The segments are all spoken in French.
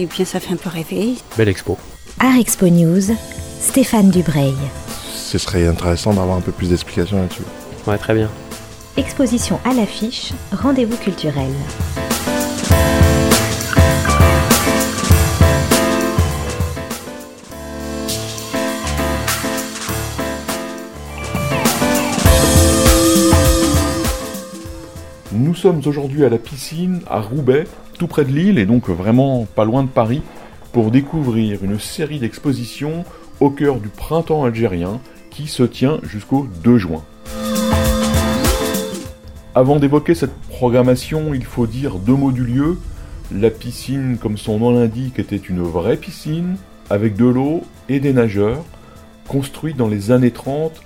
et bien ça fait un peu rêver. Belle expo. Art Expo News, Stéphane Dubreuil. Ce serait intéressant d'avoir un peu plus d'explications là-dessus. Ouais, très bien. Exposition à l'affiche, rendez-vous culturel. Sommes aujourd'hui à la piscine à Roubaix, tout près de Lille et donc vraiment pas loin de Paris, pour découvrir une série d'expositions au cœur du printemps algérien qui se tient jusqu'au 2 juin. Avant d'évoquer cette programmation, il faut dire deux mots du lieu. La piscine, comme son nom l'indique, était une vraie piscine, avec de l'eau et des nageurs, construite dans les années 30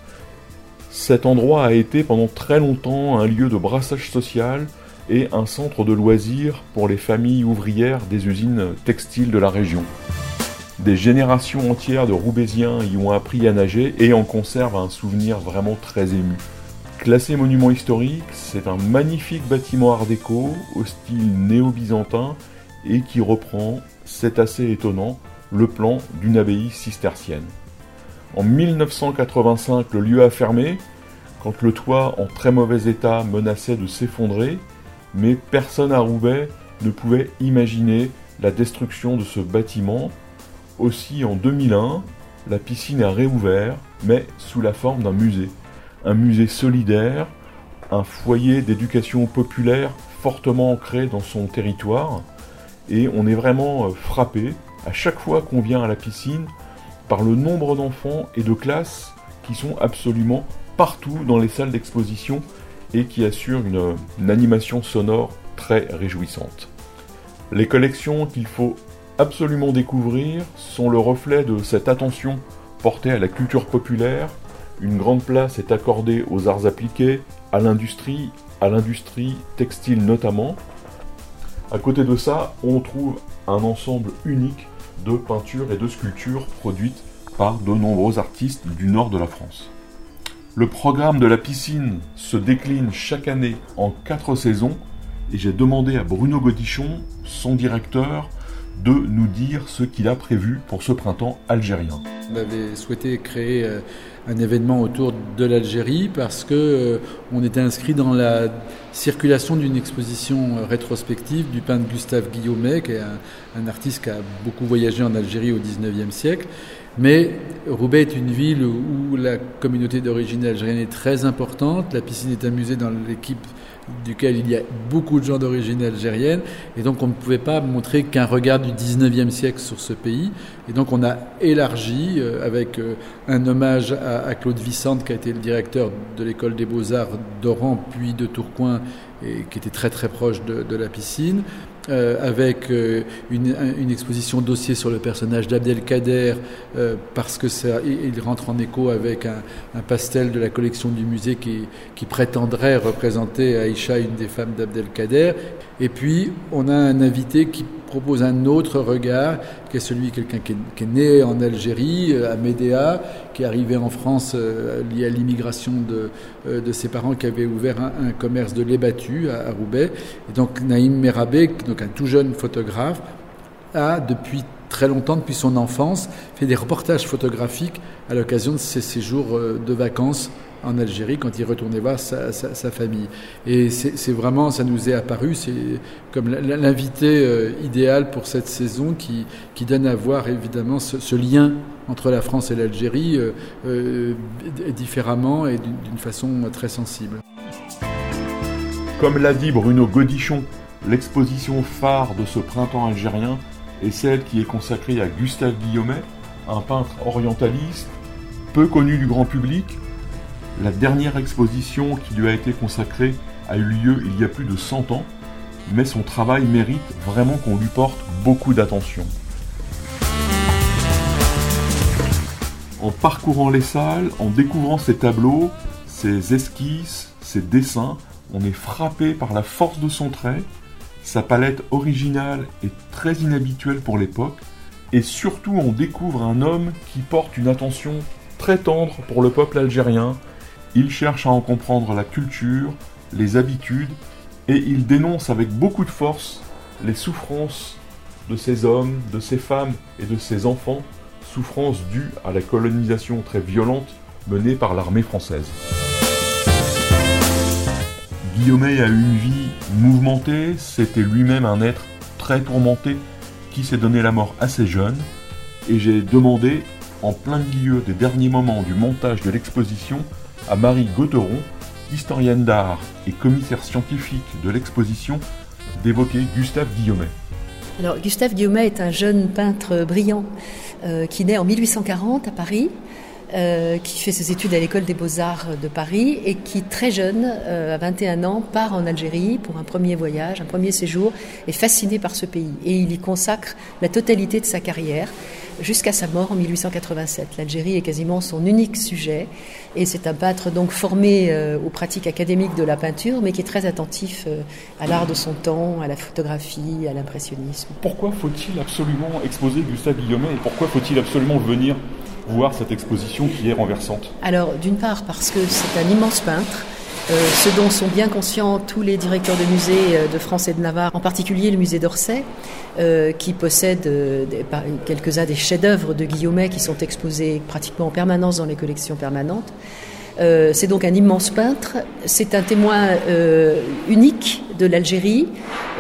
cet endroit a été pendant très longtemps un lieu de brassage social et un centre de loisirs pour les familles ouvrières des usines textiles de la région. Des générations entières de Roubaisiens y ont appris à nager et en conservent un souvenir vraiment très ému. Classé monument historique, c'est un magnifique bâtiment art déco au style néo-byzantin et qui reprend, c'est assez étonnant, le plan d'une abbaye cistercienne. En 1985, le lieu a fermé, quand le toit en très mauvais état menaçait de s'effondrer, mais personne à Roubaix ne pouvait imaginer la destruction de ce bâtiment. Aussi en 2001, la piscine a réouvert, mais sous la forme d'un musée. Un musée solidaire, un foyer d'éducation populaire fortement ancré dans son territoire, et on est vraiment frappé à chaque fois qu'on vient à la piscine par le nombre d'enfants et de classes qui sont absolument partout dans les salles d'exposition et qui assurent une, animation sonore très réjouissante. Les collections qu'il faut absolument découvrir sont le reflet de cette attention portée à la culture populaire. Une grande place est accordée aux arts appliqués, à l'industrie, à l'industrie textile notamment. À côté de ça, on trouve un ensemble unique de peintures et de sculptures produites par de nombreux artistes du nord de la France. Le programme de la piscine se décline chaque année en quatre saisons et j'ai demandé à Bruno Godichon, son directeur, de nous dire ce qu'il a prévu pour ce printemps algérien. On avait souhaité créer euh, un événement autour de l'Algérie parce que euh, on était inscrit dans la circulation d'une exposition euh, rétrospective du peintre Gustave Guillaumet, qui est un, artiste qui a beaucoup voyagé en Algérie au XIXe siècle. Mais Roubaix est une ville où la communauté d'origine algérienne est très importante. La piscine est un musée dans l'équipe duquel il y a beaucoup de gens d'origine algérienne, et donc on ne pouvait pas montrer qu'un regard du 19e siècle sur ce pays. Et donc on a élargi euh, avec euh, un hommage à, Claude Vicente, qui a été le directeur de l'école des beaux-arts d'Oran, puis de Tourcoing, et qui était très très proche de la piscine, euh, avec euh, une, une, exposition dossier sur le personnage d'Abdelkader, euh, parce que ça, il rentre en écho avec un, un, pastel de la collection du musée qui, qui prétendrait représenter Aïcha, une des femmes d'Abdelkader. Et puis, on a un invité qui propose un autre regard, qui est celui de quelqu'un qui, est né en Algérie, euh, à Médéa, qui est arrivé en France euh, lié à l'immigration de, euh, de, ses parents qui avaient ouvert un, commerce de lait battu à, Roubaix. Et donc Naïm Merabé, donc un tout jeune photographe, a depuis très longtemps, depuis son enfance, fait des reportages photographiques à l'occasion de ses séjours de vacances en Algérie quand il retournait voir sa, famille. Et c'est vraiment, ça nous est apparu, c'est comme l'invité euh, idéal pour cette saison qui, qui donne à voir évidemment ce, lien entre la France et l'Algérie euh, euh, différemment et d'une façon très sensible. Comme l'a dit Bruno Godichon, l'exposition phare de ce printemps algérien est celle qui est consacrée à Gustave Guillaumet, un peintre orientaliste, peu connu du grand public, la dernière exposition qui lui a été consacrée a eu lieu il y a plus de 100 ans, mais son travail mérite vraiment qu'on lui porte beaucoup d'attention. En parcourant les salles, en découvrant ses tableaux, ses esquisses, ses dessins, on est frappé par la force de son trait, sa palette originale et très inhabituelle pour l'époque, et surtout on découvre un homme qui porte une attention très tendre pour le peuple algérien, il cherche à en comprendre la culture, les habitudes, et il dénonce avec beaucoup de force les souffrances de ces hommes, de ces femmes et de ces enfants, souffrance due à la colonisation très violente menée par l'armée française. Guillaumet a eu une vie mouvementée, c'était lui-même un être très tourmenté qui s'est donné la mort assez jeune, et j'ai demandé, en plein milieu des derniers moments du montage de l'exposition, à Marie Gauteron, historienne d'art et commissaire scientifique de l'exposition, d'évoquer Gustave Guillaumet. Alors, Gustave Guillaumet est un jeune peintre brillant euh, qui naît en 1840 à Paris, euh, qui fait ses études à l'école des beaux-arts de Paris et qui, très jeune, euh, à 21 ans, part en Algérie pour un premier voyage, un premier séjour, est fasciné par ce pays. Et il y consacre la totalité de sa carrière jusqu'à sa mort en 1887. L'Algérie est quasiment son unique sujet et c'est un peintre donc formé euh, aux pratiques académiques de la peinture mais qui est très attentif à l'art de son temps, à la photographie, à l'impressionnisme. Pourquoi faut-il absolument exposer Gustave Guillaumet et pourquoi faut-il absolument venir voir cette exposition qui est renversante Alors d'une part parce que c'est un immense peintre euh, ce dont sont bien conscients tous les directeurs de musées euh, de France et de Navarre, en particulier le musée d'Orsay, euh, qui possède quelques-uns des chefs-d'œuvre de Guillaumet qui sont exposés pratiquement en permanence dans les collections permanentes. C'est donc un immense peintre, c'est un témoin unique de l'Algérie,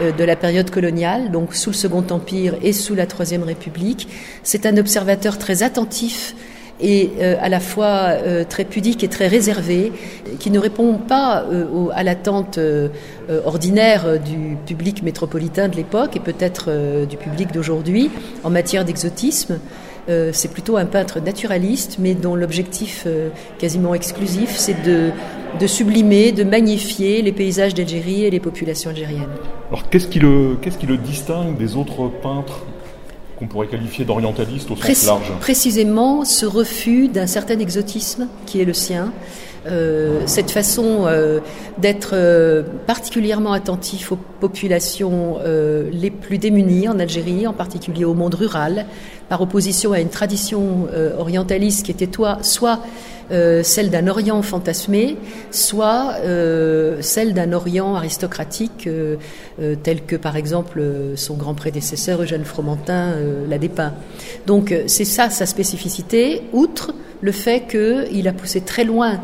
de la période coloniale, donc sous le Second Empire et sous la Troisième République. C'est un observateur très attentif et euh, à la fois euh, très pudique et très réservé, qui ne répond pas euh, à l'attente ordinaire du public métropolitain de l'époque et peut-être du public d'aujourd'hui en matière d'exotisme. C'est plutôt un peintre naturaliste, mais dont l'objectif quasiment exclusif, c'est de, de, sublimer, de magnifier les paysages d'Algérie et les populations algériennes. Alors qu'est-ce qui, le, qu'est-ce qui le distingue des autres peintres qu'on pourrait qualifier d'orientaliste au sens large? Précisément ce refus d'un certain exotisme qui est le sien, euh, cette façon euh, d'être euh, particulièrement attentif aux populations les plus démunies en Algérie, en particulier au monde rural, par opposition à une tradition orientaliste qui était soit euh, celle d'un Orient fantasmé, soit euh, celle d'un Orient aristocratique, euh, tel que par exemple son grand prédécesseur Eugène Fromentin l'a dépeint. Donc c'est ça sa spécificité, outre le fait qu'il a poussé très loin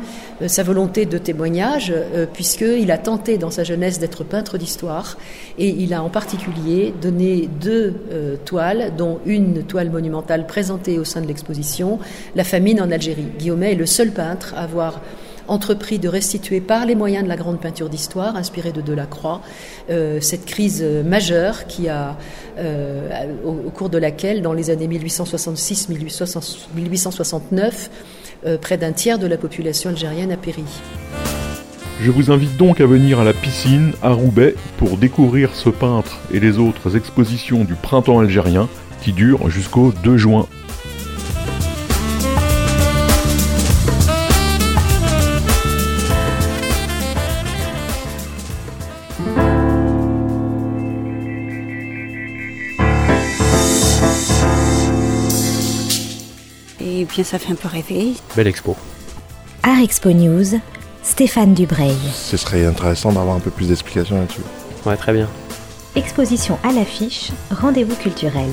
sa volonté de témoignage, puisqu'il a tenté dans sa jeunesse d'être peintre d'histoire, et il a en particulier donné deux toiles, dont une toile monumentale présentée au sein de l'exposition, La famine en Algérie. Guillaumet est le seul peintre à avoir entrepris de restituer par les moyens de la grande peinture d'histoire, inspirée de Delacroix, euh, cette crise majeure qui a, euh, au, cours de laquelle, dans les années 1866-1869, euh, près d'un tiers de la population algérienne a péri. Je vous invite donc à venir à la piscine à Roubaix pour découvrir ce peintre et les autres expositions du printemps algérien qui durent jusqu'au 2 juin bien, ça fait un peu rêver. Belle expo. Art Expo News, Stéphane Dubreuil. Ce serait intéressant d'avoir un peu plus d'explications là-dessus. Ouais, très bien. Exposition à l'affiche, rendez-vous culturel.